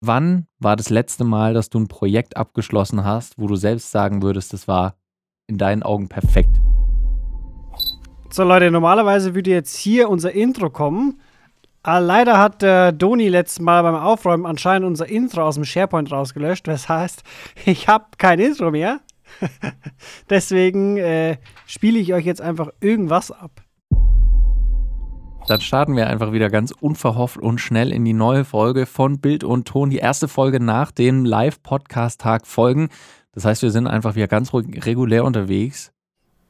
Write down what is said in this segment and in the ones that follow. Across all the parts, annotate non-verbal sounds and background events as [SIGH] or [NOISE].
Wann war das letzte Mal, dass du ein Projekt abgeschlossen hast, wo du selbst sagen würdest, das war in deinen Augen perfekt? So Leute, normalerweise würde jetzt hier unser Intro kommen. Aber leider hat der Doni letztes Mal beim Aufräumen anscheinend unser Intro aus dem SharePoint rausgelöscht. Das heißt, [LAUGHS] ich habe kein Intro mehr. [LAUGHS] Deswegen äh, spiele ich euch jetzt einfach irgendwas ab. Dann starten wir einfach wieder ganz unverhofft und schnell in die neue Folge von Bild und Ton. Die erste Folge nach dem Live-Podcast-Tag folgen. Das heißt, wir sind einfach wieder ganz regulär unterwegs.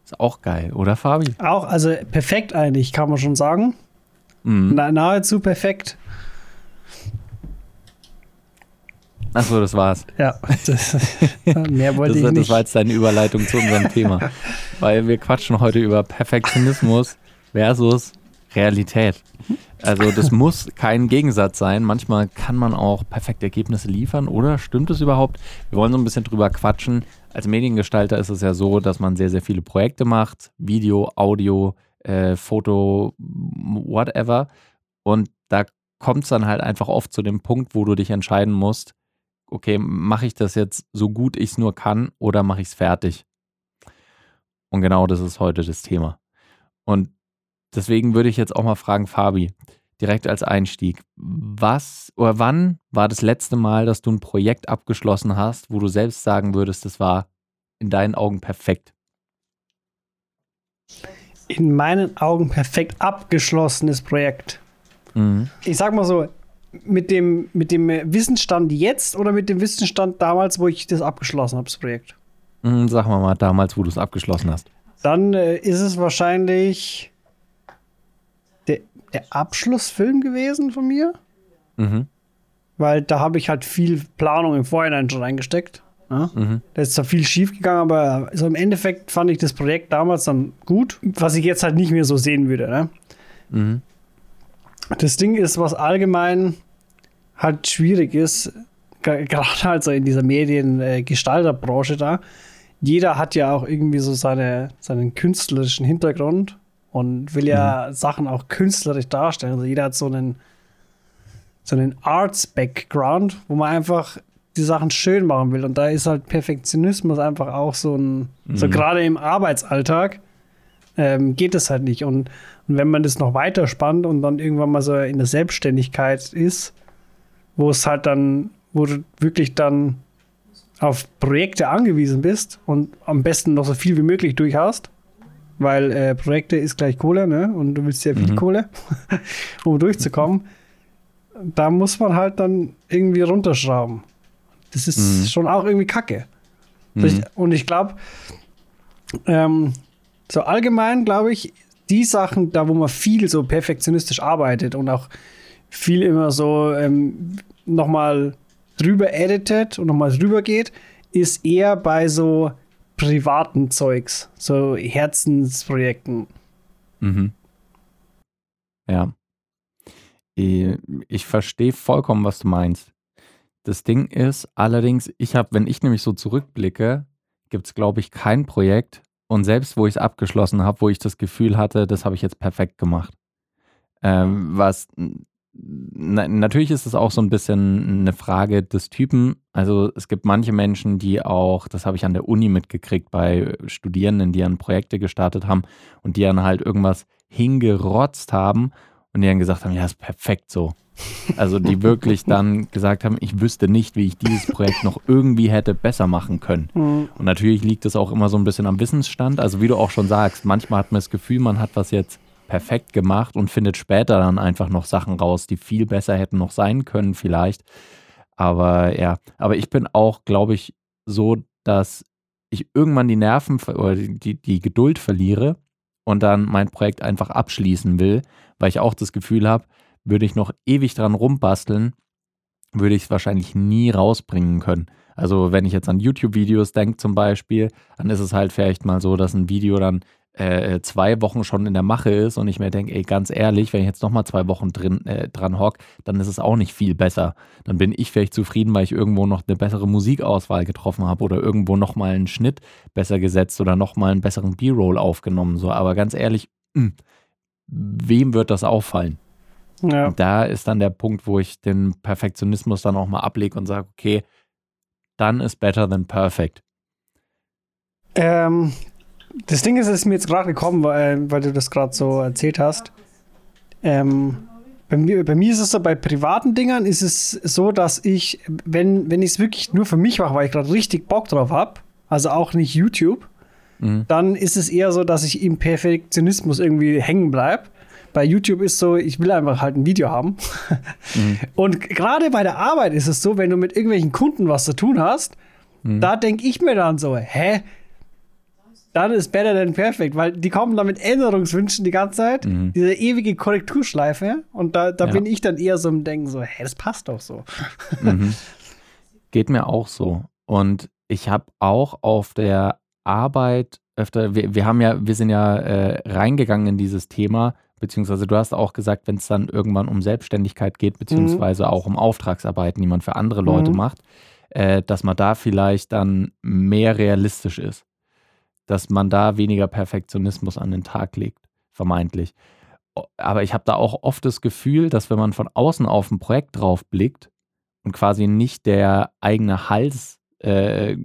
Ist auch geil, oder Fabi? Auch, also perfekt eigentlich, kann man schon sagen. Mhm. Na, nahezu perfekt. Achso, das war's. [LAUGHS] Ja, das, mehr wollte das, ich nicht. Das war jetzt deine Überleitung zu unserem Thema. [LAUGHS] Weil wir quatschen heute über Perfektionismus versus Realität. Also das [LAUGHS] muss kein Gegensatz sein. Manchmal kann man auch perfekte Ergebnisse liefern, oder? Stimmt es überhaupt? Wir wollen so ein bisschen drüber quatschen. Als Mediengestalter ist es ja so, dass man sehr, sehr viele Projekte macht. Video, Audio, äh, Foto, whatever. Und da kommt es dann halt einfach oft zu dem Punkt, wo du dich entscheiden musst, okay, mache ich das jetzt so gut ich es nur kann oder mache ich es fertig? Und genau das ist heute das Thema. Und Deswegen würde ich jetzt auch mal fragen, Fabi, direkt als Einstieg, was oder wann war das letzte Mal, dass du ein Projekt abgeschlossen hast, wo du selbst sagen würdest, das war in deinen Augen perfekt? In meinen Augen perfekt abgeschlossenes Projekt. Mhm. Ich sag mal so, mit dem, mit dem Wissensstand jetzt oder mit dem Wissensstand damals, wo ich das abgeschlossen habe, das Projekt? Mhm, sag mal mal, damals, wo du es abgeschlossen hast. Dann äh, ist es wahrscheinlich der Abschlussfilm gewesen von mir. Mhm. Weil da habe ich halt viel Planung im Vorhinein schon reingesteckt. Ja? Mhm. Da ist zwar viel schief gegangen, aber so im Endeffekt fand ich das Projekt damals dann gut, was ich jetzt halt nicht mehr so sehen würde. Ne? Mhm. Das Ding ist, was allgemein halt schwierig ist, [LAUGHS] gerade halt so in dieser Mediengestalterbranche da. Jeder hat ja auch irgendwie so seine, seinen künstlerischen Hintergrund und will ja mhm. Sachen auch künstlerisch darstellen. Also jeder hat so einen, so einen Arts-Background, wo man einfach die Sachen schön machen will. Und da ist halt Perfektionismus einfach auch so ein, mhm. so gerade im Arbeitsalltag ähm, geht es halt nicht. Und, und wenn man das noch weiter spannt und dann irgendwann mal so in der Selbstständigkeit ist, wo es halt dann, wo du wirklich dann auf Projekte angewiesen bist und am besten noch so viel wie möglich durch hast, weil äh, Projekte ist gleich Kohle, ne? Und du willst ja viel mhm. Kohle, [LAUGHS] um durchzukommen. Da muss man halt dann irgendwie runterschrauben. Das ist mhm. schon auch irgendwie Kacke. Mhm. Und ich glaube, ähm, so allgemein glaube ich, die Sachen, da wo man viel so perfektionistisch arbeitet und auch viel immer so ähm, nochmal drüber editet und nochmal drüber geht, ist eher bei so privaten Zeugs, so Herzensprojekten. Mhm. Ja. Ich verstehe vollkommen, was du meinst. Das Ding ist allerdings, ich habe, wenn ich nämlich so zurückblicke, gibt es, glaube ich, kein Projekt und selbst wo ich es abgeschlossen habe, wo ich das Gefühl hatte, das habe ich jetzt perfekt gemacht. Ähm, was na, natürlich ist es auch so ein bisschen eine Frage des Typen. Also es gibt manche Menschen, die auch, das habe ich an der Uni mitgekriegt bei Studierenden, die dann Projekte gestartet haben und die dann halt irgendwas hingerotzt haben und die dann gesagt haben, ja, ist perfekt so. Also die [LAUGHS] wirklich dann gesagt haben, ich wüsste nicht, wie ich dieses Projekt noch irgendwie hätte besser machen können. Mhm. Und natürlich liegt es auch immer so ein bisschen am Wissensstand. Also wie du auch schon sagst, manchmal hat man das Gefühl, man hat was jetzt perfekt gemacht und findet später dann einfach noch Sachen raus, die viel besser hätten noch sein können vielleicht. Aber ja, aber ich bin auch, glaube ich, so, dass ich irgendwann die Nerven oder die, die Geduld verliere und dann mein Projekt einfach abschließen will, weil ich auch das Gefühl habe, würde ich noch ewig dran rumbasteln, würde ich es wahrscheinlich nie rausbringen können. Also wenn ich jetzt an YouTube-Videos denke zum Beispiel, dann ist es halt vielleicht mal so, dass ein Video dann äh, zwei Wochen schon in der Mache ist und ich mir denke, ey, ganz ehrlich, wenn ich jetzt nochmal zwei Wochen drin, äh, dran hock, dann ist es auch nicht viel besser. Dann bin ich vielleicht zufrieden, weil ich irgendwo noch eine bessere Musikauswahl getroffen habe oder irgendwo nochmal einen Schnitt besser gesetzt oder nochmal einen besseren B-Roll aufgenommen. So, aber ganz ehrlich, mh, hm, wem wird das auffallen? Ja. Da ist dann der Punkt, wo ich den Perfektionismus dann auch mal ablege und sage, okay, dann ist better than perfect. Ähm, das Ding ist, es ist mir jetzt gerade gekommen, weil, weil du das gerade so erzählt hast. Ähm, bei mir, bei mir ist es so, bei privaten Dingern ist es so, dass ich, wenn, wenn ich es wirklich nur für mich mache, weil ich gerade richtig Bock drauf habe, also auch nicht YouTube, mhm. dann ist es eher so, dass ich im Perfektionismus irgendwie hängen bleibe. Bei YouTube ist so, ich will einfach halt ein Video haben. Mhm. [LAUGHS] Und gerade bei der Arbeit ist es so, wenn du mit irgendwelchen Kunden was zu tun hast, mhm. da denke ich mir dann so, hä? Dann ist better than perfect, weil die kommen da mit Änderungswünschen die ganze Zeit, mhm. diese ewige Korrekturschleife. Und da, da ja. bin ich dann eher so im Denken so, hä, das passt doch so. Mhm. [LAUGHS] Geht mir auch so. Und ich habe auch auf der Arbeit öfter, wir, wir haben ja, wir sind ja äh, reingegangen in dieses Thema, beziehungsweise du hast auch gesagt, wenn es dann irgendwann um Selbstständigkeit geht, beziehungsweise mhm. auch um Auftragsarbeiten, die man für andere Leute mhm. macht, äh, dass man da vielleicht dann mehr realistisch ist. Dass man da weniger Perfektionismus an den Tag legt, vermeintlich. Aber ich habe da auch oft das Gefühl, dass wenn man von außen auf ein Projekt drauf blickt und quasi nicht der eigene Hals äh,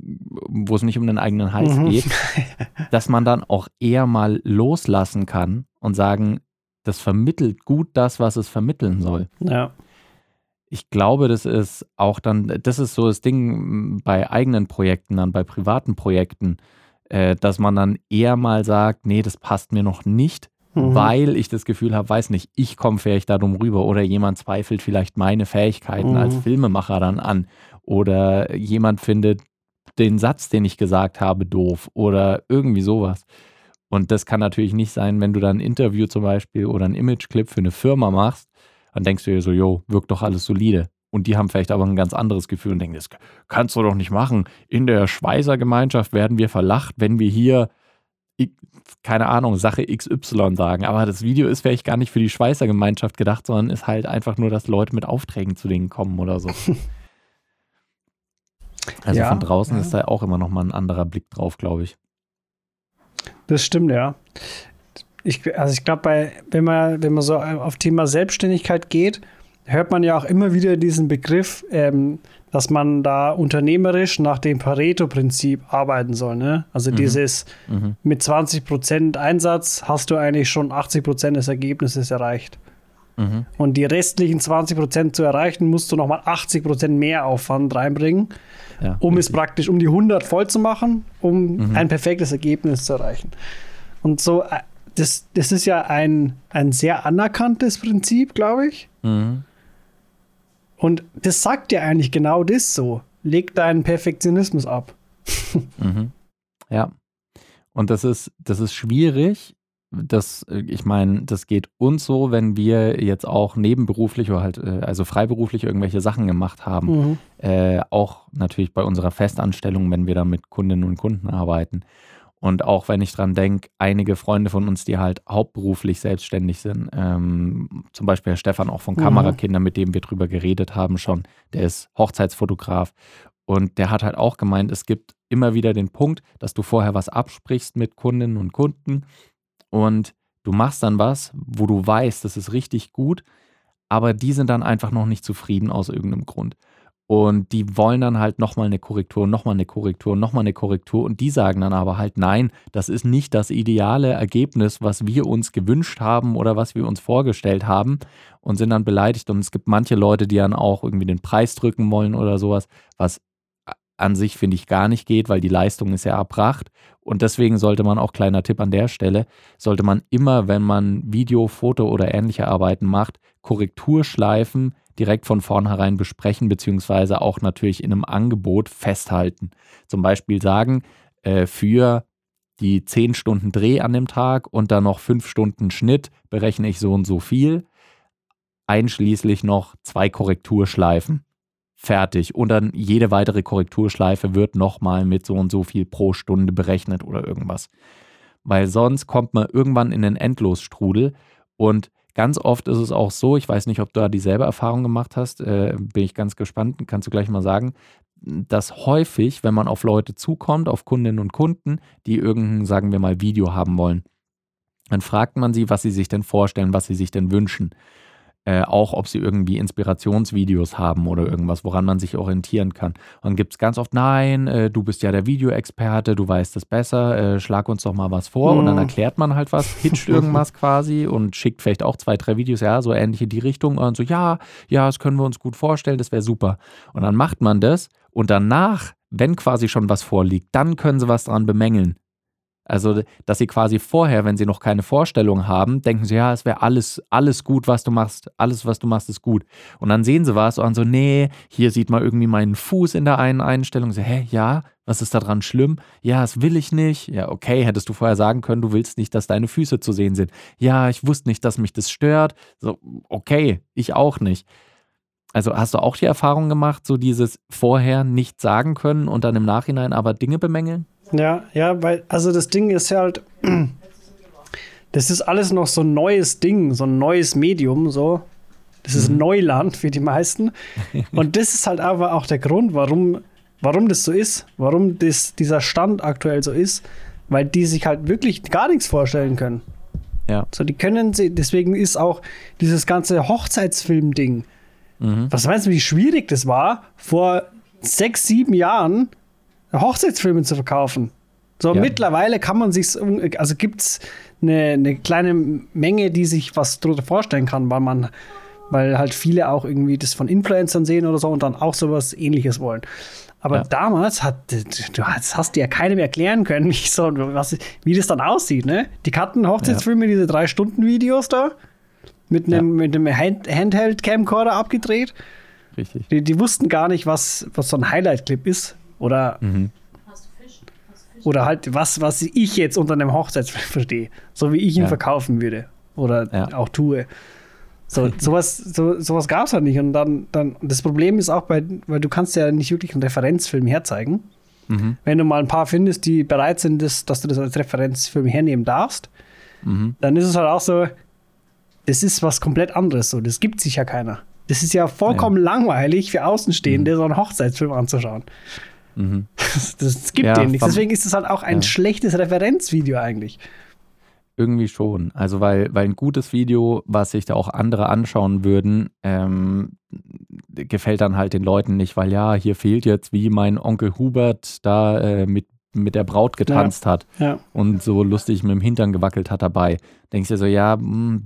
wo es nicht um den eigenen Hals mhm. geht, [LAUGHS] dass man dann auch eher mal loslassen kann und sagen, das vermittelt gut das, was es vermitteln soll. Ja. Ich glaube, das ist auch dann, das ist so das Ding bei eigenen Projekten, dann bei privaten Projekten, äh, dass man dann eher mal sagt, nee, das passt mir noch nicht, mhm. weil ich das Gefühl habe, weiß nicht, ich komme vielleicht darum rüber oder jemand zweifelt vielleicht meine Fähigkeiten mhm. als Filmemacher dann an oder jemand findet den Satz, den ich gesagt habe, doof oder irgendwie sowas. Und das kann natürlich nicht sein, wenn du dann ein Interview zum Beispiel oder ein Imageclip für eine Firma machst, dann denkst du dir so, jo, wirkt doch alles solide. Und die haben vielleicht aber ein ganz anderes Gefühl und denken, das kannst du doch nicht machen. In der Schweizer Gemeinschaft werden wir verlacht, wenn wir hier, keine Ahnung, Sache XY sagen. Aber das Video ist vielleicht gar nicht für die Schweizer Gemeinschaft gedacht, sondern ist halt einfach nur, dass Leute mit Aufträgen zu denen kommen oder so. [LAUGHS] Also ja, von draußen ja. ist da auch immer noch mal ein anderer Blick drauf, glaube ich. Das stimmt, ja. Ich, also ich glaube, wenn man, wenn man so auf Thema Selbstständigkeit geht, hört man ja auch immer wieder diesen Begriff, ähm, dass man da unternehmerisch nach dem Pareto-Prinzip arbeiten soll. Ne? Also mhm. dieses mhm. mit 20% Einsatz hast du eigentlich schon 80% des Ergebnisses erreicht. Mhm. Und die restlichen 20% zu erreichen, musst du nochmal 80% mehr Aufwand reinbringen, ja, um richtig. es praktisch um die 100 voll zu machen, um mhm. ein perfektes Ergebnis zu erreichen. Und so, äh, das, das ist ja ein, ein sehr anerkanntes Prinzip, glaube ich. Mhm. Und das sagt ja eigentlich genau das so. Leg deinen Perfektionismus ab. [LAUGHS] mhm. Ja. Und das ist, das ist schwierig, das, äh, ich meine, das geht uns so, wenn wir jetzt auch nebenberuflich oder halt, äh, also freiberuflich irgendwelche Sachen gemacht haben. Mhm. Äh, auch natürlich bei unserer Festanstellung, wenn wir da mit Kundinnen und Kunden arbeiten. Und auch wenn ich dran denke, einige Freunde von uns, die halt hauptberuflich selbstständig sind, ähm, zum Beispiel Herr Stefan auch von mhm. Kamerakinder, mit dem wir drüber geredet haben schon, der ist Hochzeitsfotograf und der hat halt auch gemeint, es gibt immer wieder den Punkt, dass du vorher was absprichst mit Kundinnen und Kunden und du machst dann was, wo du weißt, das ist richtig gut, aber die sind dann einfach noch nicht zufrieden aus irgendeinem Grund. Und die wollen dann halt nochmal eine Korrektur, nochmal eine Korrektur, nochmal eine Korrektur. Und die sagen dann aber halt, nein, das ist nicht das ideale Ergebnis, was wir uns gewünscht haben oder was wir uns vorgestellt haben und sind dann beleidigt. Und es gibt manche Leute, die dann auch irgendwie den Preis drücken wollen oder sowas, was an sich, finde ich, gar nicht geht, weil die Leistung ist ja erbracht. Und deswegen sollte man auch, kleiner Tipp an der Stelle, sollte man immer, wenn man Video, Foto oder ähnliche Arbeiten macht, Korrekturschleifen direkt von vornherein besprechen, beziehungsweise auch natürlich in einem Angebot festhalten. Zum Beispiel sagen, äh, für die 10 Stunden Dreh an dem Tag und dann noch 5 Stunden Schnitt berechne ich so und so viel, einschließlich noch zwei Korrekturschleifen fertig. Und dann jede weitere Korrekturschleife wird nochmal mit so und so viel pro Stunde berechnet oder irgendwas. Weil sonst kommt man irgendwann in den Endlosstrudel und ganz oft ist es auch so, ich weiß nicht, ob du da dieselbe Erfahrung gemacht hast, äh, bin ich ganz gespannt, kannst du gleich mal sagen, dass häufig, wenn man auf Leute zukommt, auf Kundinnen und Kunden, die irgendein, sagen wir mal, Video haben wollen, dann fragt man sie, was sie sich denn vorstellen, was sie sich denn wünschen Äh, auch ob sie irgendwie Inspirationsvideos haben oder irgendwas, woran man sich orientieren kann. Und dann gibt es ganz oft, nein, äh, du bist ja der Videoexperte, du weißt es besser, äh, schlag uns doch mal was vor. Mhm. Und dann mhm. erklärt man halt was, pitcht [LAUGHS] irgendwas quasi und schickt vielleicht auch zwei, drei Videos, ja, so ähnlich in die Richtung. Und so, ja, ja, das können wir uns gut vorstellen, das wäre super. Und dann macht man das und danach, wenn quasi schon was vorliegt, dann können sie was dran bemängeln. Also, dass sie quasi vorher, wenn sie noch keine Vorstellung haben, denken sie, ja, es wäre alles, alles gut, was du machst. Alles, was du machst, ist gut. Und dann sehen sie was und so, nee, hier sieht man irgendwie meinen Fuß in der einen Einstellung. So, hä, ja, was ist daran schlimm? Ja, das will ich nicht. Ja, okay, hättest du vorher sagen können, du willst nicht, dass deine Füße zu sehen sind. Ja, ich wusste nicht, dass mich das stört. So, okay, ich auch nicht. Also hast du auch die Erfahrung gemacht, so dieses vorher nicht sagen können und dann im Nachhinein aber Dinge bemängeln? Ja, ja, weil, also das Ding ist ja halt, [CLEARS THROAT] das ist alles noch so ein neues Ding, so ein neues Medium, so. Das ist mhm. Neuland für die meisten. [LAUGHS] Und das ist halt aber auch der Grund, warum, warum das so ist, warum das, dieser Stand aktuell so ist, weil die sich halt wirklich gar nichts vorstellen können. Ja. So, die können sie, deswegen ist auch dieses ganze Hochzeitsfilm-Ding. Mhm. Was meinst du, wie schwierig das war, vor sechs, sieben Jahren Hochzeitsfilme zu verkaufen. So, ja. mittlerweile kann man sich, also gibt es eine, eine, kleine Menge, die sich was darunter vorstellen kann, weil man, weil halt viele auch irgendwie das von Influencern sehen oder so und dann auch sowas ähnliches wollen. Aber ja. damals hat, du hast, hast dir ja keinem erklären können, [LAUGHS] wie, so, was, wie das dann aussieht, ne? Die hatten Hochzeitsfilme, diese drei Stunden Videos da, mit einem, mit einem Handheld-Camcorder abgedreht. Richtig. Die, die, wussten gar nicht, was, was so ein Highlight-Clip ist. Oder, mhm. oder halt was, was ich jetzt unter einem Hochzeitsfilm verstehe. So wie ich ihn ja. verkaufen würde. Oder ja. auch tue. So, [LAUGHS] sowas, so, sowas gab es halt nicht. Und dann, dann, das Problem ist auch bei, weil du kannst ja nicht wirklich einen Referenzfilm herzeigen. Mhm. Wenn du mal ein paar findest, die bereit sind, das, dass du das als Referenzfilm hernehmen darfst, mhm. dann ist es halt auch so, das ist was komplett anderes. So, das gibt sich ja keiner. Das ist ja vollkommen ja. langweilig für Außenstehende, mhm. so einen Hochzeitsfilm anzuschauen. Mhm. Das, [LAUGHS] das, gibt ja, dem nichts. Deswegen ist es halt auch ein ja. schlechtes Referenzvideo eigentlich. Irgendwie schon. Also, weil, weil ein gutes Video, was sich da auch andere anschauen würden, ähm, gefällt dann halt den Leuten nicht, weil ja, hier fehlt jetzt, wie mein Onkel Hubert da äh, mit, mit der Braut getanzt ja. hat ja. und so lustig mit dem Hintern gewackelt hat dabei. Denkst du so, ja, mh, hm,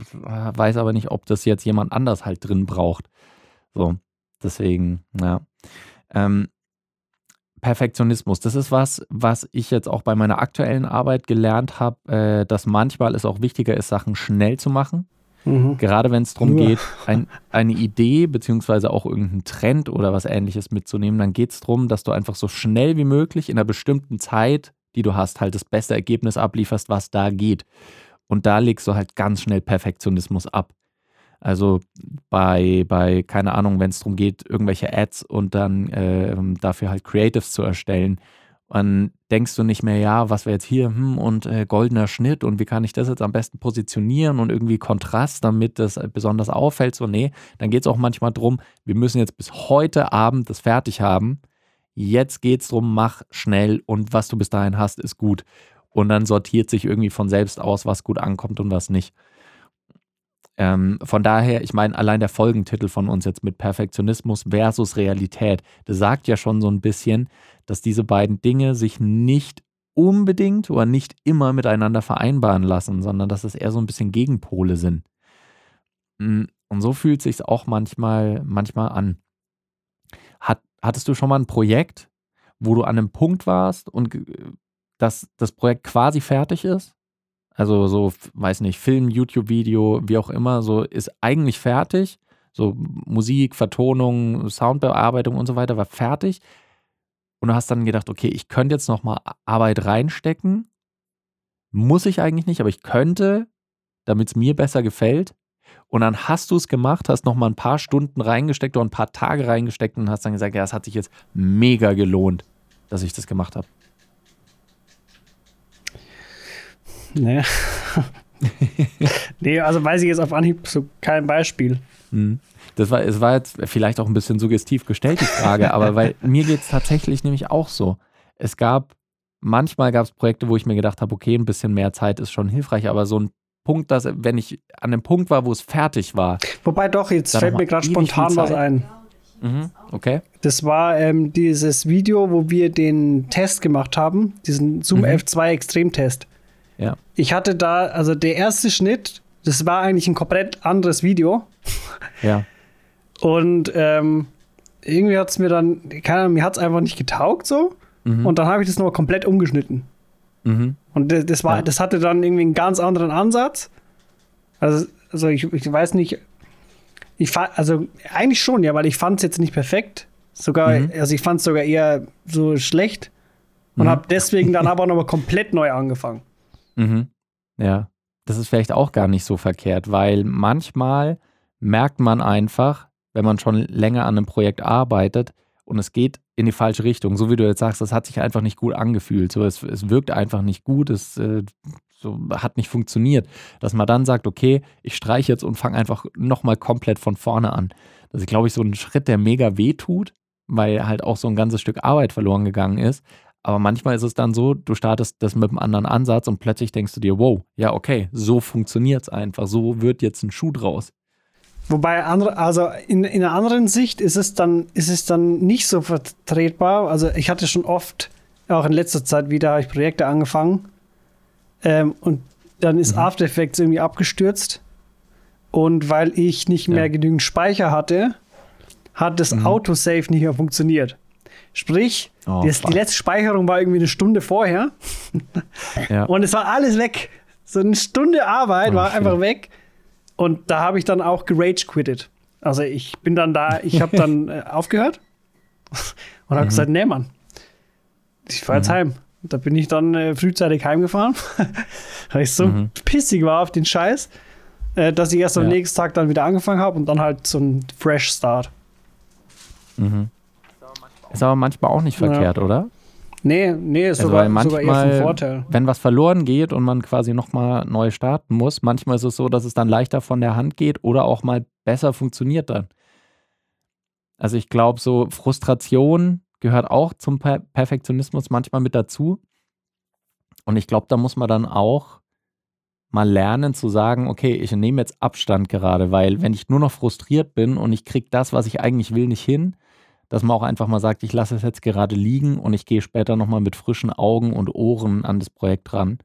weiß aber nicht, ob das jetzt jemand anders halt drin braucht. So, deswegen, ja. Ähm, Perfektionismus, das ist was, was ich jetzt auch bei meiner aktuellen Arbeit gelernt habe, äh, dass manchmal es auch wichtiger ist, Sachen schnell zu machen. Mhm. Gerade wenn es darum ja. geht, ein, eine Idee beziehungsweise auch irgendeinen Trend oder was ähnliches mitzunehmen, dann geht es darum, dass du einfach so schnell wie möglich in einer bestimmten Zeit, die du hast, halt das beste Ergebnis ablieferst, was da geht. Und da legst du halt ganz schnell Perfektionismus ab. Also bei, bei keine Ahnung, wenn es darum geht, irgendwelche Ads und dann äh, dafür halt Creatives zu erstellen, dann denkst du nicht mehr, ja, was wäre jetzt hier, hm, und äh, goldener Schnitt und wie kann ich das jetzt am besten positionieren und irgendwie Kontrast, damit das besonders auffällt. So, nee, dann geht es auch manchmal darum, wir müssen jetzt bis heute Abend das fertig haben. Jetzt geht es darum, mach schnell und was du bis dahin hast, ist gut. Und dann sortiert sich irgendwie von selbst aus, was gut ankommt und was nicht. Ähm, von daher, ich meine, allein der Folgentitel von uns jetzt mit Perfektionismus versus Realität, das sagt ja schon so ein bisschen, dass diese beiden Dinge sich nicht unbedingt oder nicht immer miteinander vereinbaren lassen, sondern dass es eher so ein bisschen Gegenpole sind. Mm, und so fühlt sich auch manchmal, manchmal an. Hat, hattest du schon mal ein Projekt, wo du an einem Punkt warst und dass das Projekt quasi fertig ist also so, weiß nicht, Film, YouTube-Video, wie auch immer, so ist eigentlich fertig. So Musik, Vertonung, Soundbearbeitung und so weiter war fertig. Und du hast dann gedacht, okay, ich könnte jetzt nochmal Arbeit reinstecken. Muss ich eigentlich nicht, aber ich könnte, damit es mir besser gefällt. Und dann hast du es gemacht, hast nochmal ein paar Stunden reingesteckt oder ein paar Tage reingesteckt und hast dann gesagt, ja, es hat sich jetzt mega gelohnt, dass ich das gemacht habe. Nee. [LAUGHS] nee, also weiß ich jetzt auf Anhieb so kein Beispiel. Hm. Das war, es war jetzt vielleicht auch ein bisschen suggestiv gestellt, die Frage, [LAUGHS] aber weil mir geht es tatsächlich nämlich auch so. Es gab, manchmal gab es Projekte, wo ich mir gedacht habe, okay, ein bisschen mehr Zeit ist schon hilfreich, aber so ein Punkt, dass wenn ich an dem Punkt war, wo es fertig war. Wobei doch, jetzt fällt mir gerade spontan was ein. Mhm, okay. Das war ähm, dieses Video, wo wir den Test gemacht haben, diesen Zoom mhm. F2 Extremtest. Ja. Ich hatte da, also der erste Schnitt, das war eigentlich ein komplett anderes Video. Ja. Und ähm, irgendwie hat es mir dann, keine Ahnung, mir hat es einfach nicht getaugt so. Mhm. Und dann habe ich das nochmal komplett umgeschnitten. Mhm. Und das, das war, ja. das hatte dann irgendwie einen ganz anderen Ansatz. Also, also ich, ich weiß nicht, ich fand, also eigentlich schon, ja, weil ich fand es jetzt nicht perfekt. Sogar, mhm. also ich fand es sogar eher so schlecht und mhm. habe deswegen dann aber nochmal komplett neu angefangen. Mhm. Ja, das ist vielleicht auch gar nicht so verkehrt, weil manchmal merkt man einfach, wenn man schon länger an einem Projekt arbeitet und es geht in die falsche Richtung, so wie du jetzt sagst, das hat sich einfach nicht gut angefühlt, so es, es wirkt einfach nicht gut, es äh, so hat nicht funktioniert, dass man dann sagt, okay, ich streiche jetzt und fange einfach nochmal komplett von vorne an. Das ist, glaube ich, so ein Schritt, der mega weh tut, weil halt auch so ein ganzes Stück Arbeit verloren gegangen ist. Aber manchmal ist es dann so, du startest das mit einem anderen Ansatz und plötzlich denkst du dir, wow, ja, okay, so funktioniert es einfach, so wird jetzt ein Schuh draus. Wobei andere, also in, in einer anderen Sicht ist es dann, ist es dann nicht so vertretbar. Also ich hatte schon oft, auch in letzter Zeit wieder, habe ich Projekte angefangen ähm, und dann ist mhm. After Effects irgendwie abgestürzt. Und weil ich nicht mehr ja. genügend Speicher hatte, hat das mhm. Autosave nicht mehr funktioniert. Sprich, oh, das, die letzte Speicherung war irgendwie eine Stunde vorher. [LAUGHS] ja. Und es war alles weg. So eine Stunde Arbeit oh, war shit. einfach weg. Und da habe ich dann auch gerage quittet. Also ich bin dann da, ich habe dann [LAUGHS] äh, aufgehört [LAUGHS] und habe mhm. gesagt, nee, Mann, ich fahre jetzt mhm. heim. Da bin ich dann äh, frühzeitig heimgefahren, weil ich so mhm. pissig war auf den Scheiß, äh, dass ich erst am nächsten Tag dann wieder angefangen habe und dann halt so ein Fresh Start. Mhm. Ist aber manchmal auch nicht verkehrt, ja. oder? Nee, nee, ist also sogar, manchmal, sogar eher ein Vorteil. Wenn was verloren geht und man quasi nochmal neu starten muss, manchmal ist es so, dass es dann leichter von der Hand geht oder auch mal besser funktioniert dann. Also ich glaube, so Frustration gehört auch zum per Perfektionismus manchmal mit dazu. Und ich glaube, da muss man dann auch mal lernen zu sagen, okay, ich nehme jetzt Abstand gerade, weil wenn ich nur noch frustriert bin und ich kriege das, was ich eigentlich will, nicht hin, dass man auch einfach mal sagt, ich lasse es jetzt gerade liegen und ich gehe später nochmal mit frischen Augen und Ohren an das Projekt ran,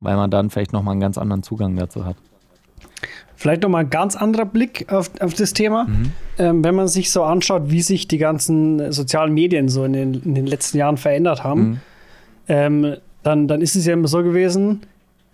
weil man dann vielleicht nochmal einen ganz anderen Zugang dazu hat. Vielleicht nochmal ein ganz anderer Blick auf, auf das Thema. Mhm. Ähm, wenn man sich so anschaut, wie sich die ganzen sozialen Medien so in den, in den letzten Jahren verändert haben, mhm. ähm, dann, dann ist es ja immer so gewesen,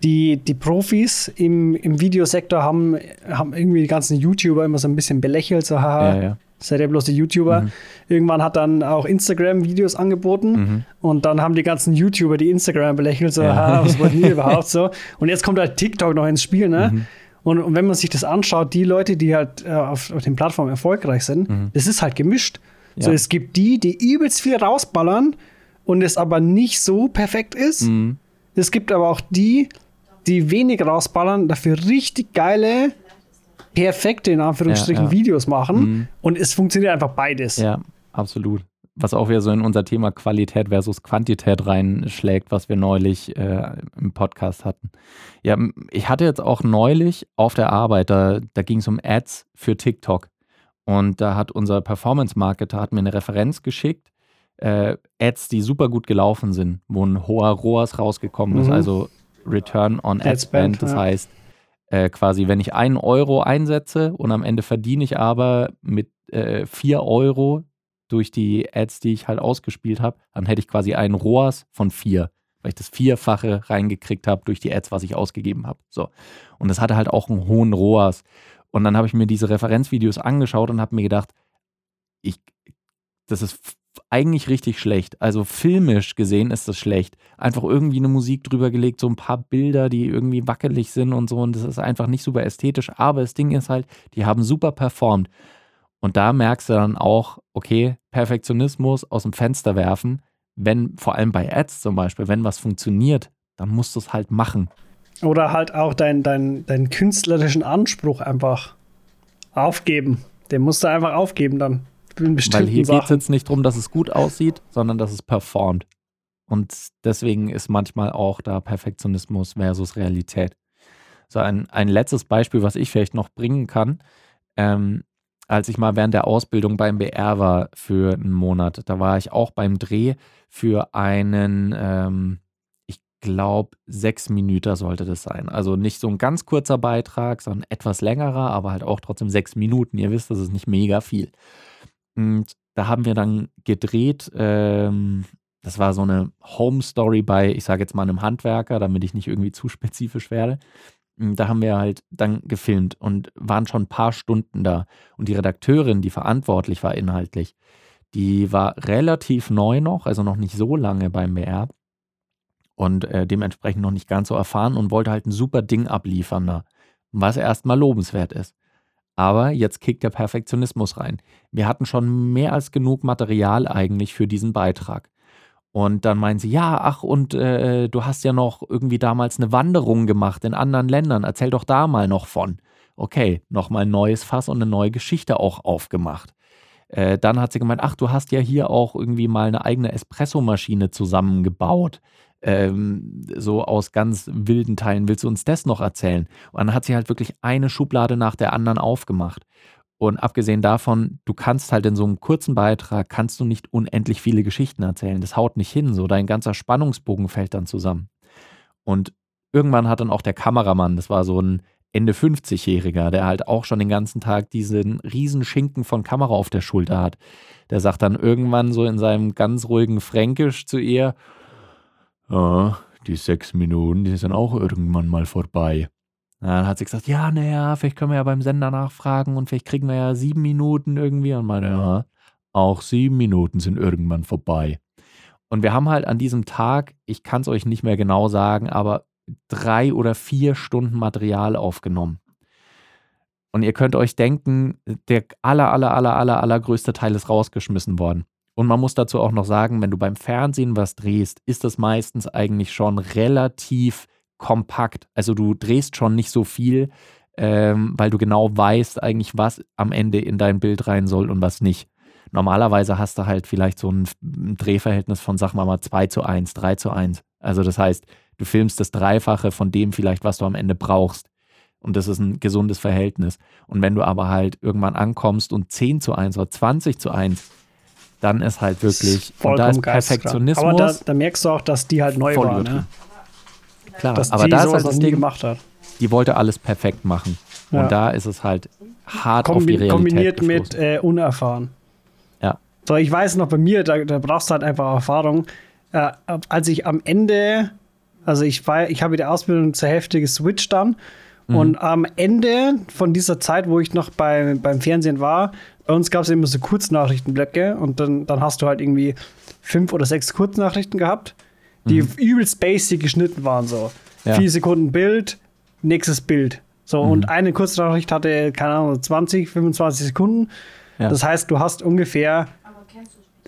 die, die Profis im, im Videosektor haben, haben irgendwie die ganzen YouTuber immer so ein bisschen belächelt, so haha, ja, ja. Seid ihr bloß die YouTuber. Mhm. Irgendwann hat dann auch Instagram Videos angeboten mhm. und dann haben die ganzen YouTuber die Instagram belächelt, so ja. was wollt ihr überhaupt [LAUGHS] so. Und jetzt kommt halt TikTok noch ins Spiel, ne? Mhm. Und, und, wenn man sich das anschaut, die Leute, die halt äh, auf, auf den Plattformen erfolgreich sind, mhm. das ist halt gemischt. Ja. So, es gibt die, die übelst viel rausballern und es aber nicht so perfekt ist. Mhm. Es gibt aber auch die, die wenig rausballern, dafür richtig geile, perfekte, in Anführungsstrichen, ja, ja. Videos machen. Mhm. Und es funktioniert einfach beides. Ja, absolut was auch wieder so in unser Thema Qualität versus Quantität reinschlägt, was wir neulich äh, im Podcast hatten. Ja, ich hatte jetzt auch neulich auf der Arbeit, da, da ging es um Ads für TikTok. Und da hat unser Performance-Marketer mir eine Referenz geschickt, äh, Ads, die super gut gelaufen sind, wo ein hoher ROAS rausgekommen mhm. ist, also Return on Ad Spend. Das heißt, äh, quasi, wenn ich einen Euro einsetze und am Ende verdiene ich aber mit äh, vier Euro durch die Ads, die ich halt ausgespielt habe, dann hätte ich quasi einen ROAS von vier, weil ich das Vierfache reingekriegt habe durch die Ads, was ich ausgegeben habe. So. Und das hatte halt auch einen hohen ROAS. Und dann habe ich mir diese Referenzvideos angeschaut und habe mir gedacht, ich, das ist eigentlich richtig schlecht. Also filmisch gesehen ist das schlecht. Einfach irgendwie eine Musik drüber gelegt, so ein paar Bilder, die irgendwie wackelig sind und so. Und das ist einfach nicht super ästhetisch. Aber das Ding ist halt, die haben super performt. Und da merkst du dann auch, okay, Perfektionismus aus dem Fenster werfen, wenn, vor allem bei Ads zum Beispiel, wenn was funktioniert, dann musst du es halt machen. Oder halt auch deinen dein, dein künstlerischen Anspruch einfach aufgeben. Den musst du einfach aufgeben dann. Weil hier geht es jetzt nicht darum, dass es gut aussieht, sondern dass es performt. Und deswegen ist manchmal auch da Perfektionismus versus Realität. So ein, ein letztes Beispiel, was ich vielleicht noch bringen kann. Ähm, als ich mal während der Ausbildung beim BR war für einen Monat, da war ich auch beim Dreh für einen, ähm, ich glaube, sechs Minuten sollte das sein. Also nicht so ein ganz kurzer Beitrag, sondern etwas längerer, aber halt auch trotzdem sechs Minuten. Ihr wisst, das ist nicht mega viel. Und da haben wir dann gedreht, ähm, das war so eine Home Story bei, ich sage jetzt mal einem Handwerker, damit ich nicht irgendwie zu spezifisch werde. Da haben wir halt dann gefilmt und waren schon ein paar Stunden da. Und die Redakteurin, die verantwortlich war inhaltlich, die war relativ neu noch, also noch nicht so lange beim BR und äh, dementsprechend noch nicht ganz so erfahren und wollte halt ein super Ding abliefern da, was erstmal lobenswert ist. Aber jetzt kickt der Perfektionismus rein. Wir hatten schon mehr als genug Material eigentlich für diesen Beitrag. Und dann meinen sie, ja, ach, und äh, du hast ja noch irgendwie damals eine Wanderung gemacht in anderen Ländern. Erzähl doch da mal noch von. Okay, nochmal ein neues Fass und eine neue Geschichte auch aufgemacht. Äh, dann hat sie gemeint, ach, du hast ja hier auch irgendwie mal eine eigene Espressomaschine zusammengebaut. Ähm, so aus ganz wilden Teilen. Willst du uns das noch erzählen? Und dann hat sie halt wirklich eine Schublade nach der anderen aufgemacht. Und abgesehen davon, du kannst halt in so einem kurzen Beitrag, kannst du nicht unendlich viele Geschichten erzählen. Das haut nicht hin. So dein ganzer Spannungsbogen fällt dann zusammen. Und irgendwann hat dann auch der Kameramann, das war so ein Ende 50-Jähriger, der halt auch schon den ganzen Tag diesen riesen Schinken von Kamera auf der Schulter hat. Der sagt dann irgendwann so in seinem ganz ruhigen Fränkisch zu ihr, oh, die sechs Minuten, die sind auch irgendwann mal vorbei. Dann hat sie gesagt, ja, naja, vielleicht können wir ja beim Sender nachfragen und vielleicht kriegen wir ja sieben Minuten irgendwie. Und meine, ja, auch sieben Minuten sind irgendwann vorbei. Und wir haben halt an diesem Tag, ich kann es euch nicht mehr genau sagen, aber drei oder vier Stunden Material aufgenommen. Und ihr könnt euch denken, der aller, aller, aller, aller, allergrößte Teil ist rausgeschmissen worden. Und man muss dazu auch noch sagen, wenn du beim Fernsehen was drehst, ist das meistens eigentlich schon relativ kompakt. Also du drehst schon nicht so viel, ähm, weil du genau weißt eigentlich, was am Ende in dein Bild rein soll und was nicht. Normalerweise hast du halt vielleicht so ein, Drehverhältnis von, sag mal mal, 2 zu 1, 3 zu 1. Also das heißt, du filmst das Dreifache von dem vielleicht, was du am Ende brauchst. Und das ist ein gesundes Verhältnis. Und wenn du aber halt irgendwann ankommst und 10 zu 1 oder 20 zu 1, dann ist halt wirklich, und da ist Perfektionismus. Aber da, da, merkst du auch, dass die halt neu waren. Ne? Klar, dass aber da ist halt das Ding, gemacht hat. Die wollte alles perfekt machen. Ja. Und da ist es halt hart Kombi auf die Realität Kombiniert mit äh, unerfahren. Ja. So, ich weiß noch, bei mir, da, da brauchst du halt einfach Erfahrung. Äh, als ich am Ende, also ich war, ich habe die Ausbildung zur Hälfte geswitcht dann. Mhm. Und am Ende von dieser Zeit, wo ich noch bei, beim Fernsehen war, bei uns gab es immer so Kurznachrichtenblöcke und dann, dann hast du halt irgendwie fünf oder sechs Kurznachrichten gehabt die mhm. übelst basic geschnitten waren. So ja. vier Sekunden Bild, nächstes Bild. So, mhm. und eine Kurznachricht hatte, keine Ahnung, 20, 25 Sekunden. Ja. Das heißt, du hast ungefähr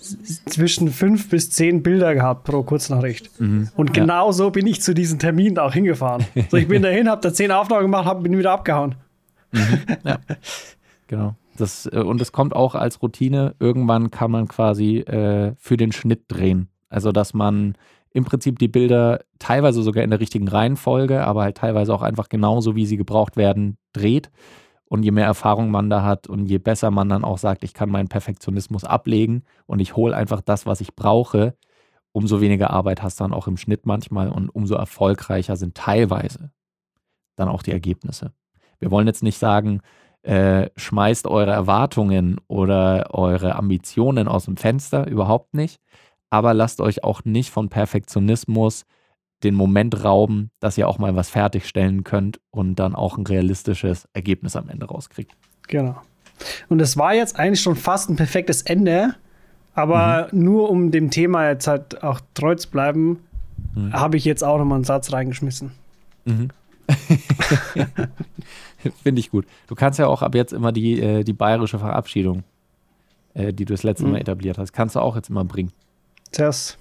zwischen fünf bis zehn Bilder gehabt pro Kurznachricht. Mhm. Und genau ja. so bin ich zu diesen Terminen auch hingefahren. so, ich bin [LAUGHS] dahin, habe da zehn Aufnahmen gemacht, hab, bin wieder abgehauen. Mhm. Ja. genau. Das, äh, und es kommt auch als Routine. Irgendwann kann man quasi äh, für den Schnitt drehen. Also, dass man im Prinzip die Bilder teilweise sogar in der richtigen Reihenfolge, aber halt teilweise auch einfach genauso, wie sie gebraucht werden, dreht. Und je mehr Erfahrung man da hat und je besser man dann auch sagt, ich kann meinen Perfektionismus ablegen und ich hole einfach das, was ich brauche, umso weniger Arbeit hast du dann auch im Schnitt manchmal und umso erfolgreicher sind teilweise dann auch die Ergebnisse. Wir wollen jetzt nicht sagen, äh, schmeißt eure Erwartungen oder eure Ambitionen aus dem Fenster, überhaupt nicht aber lasst euch auch nicht von Perfektionismus den Moment rauben, dass ihr auch mal was fertigstellen könnt und dann auch ein realistisches Ergebnis am Ende rauskriegt. Genau. Und es war jetzt eigentlich schon fast ein perfektes Ende, aber mhm. nur um dem Thema jetzt halt auch treu zu bleiben, mhm. habe ich jetzt auch nochmal einen Satz reingeschmissen. Mhm. [LAUGHS] Finde ich gut. Du kannst ja auch ab jetzt immer die, äh, die bayerische Verabschiedung, äh, die du das letzte mhm. Mal etabliert hast, kannst du auch jetzt immer bringen. Tschüss.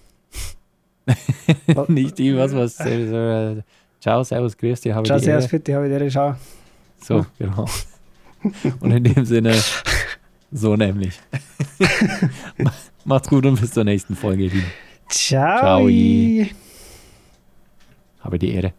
[LAUGHS] Nicht die, was. Äh, ciao, servus, grüß dich, habe Ciao, servus, bitte, habe ich dir, ciao. So, genau. Und in dem Sinne, so nämlich. [LAUGHS] Macht's gut und bis zur nächsten Folge, Ciao. Ciao. Habe die Ehre.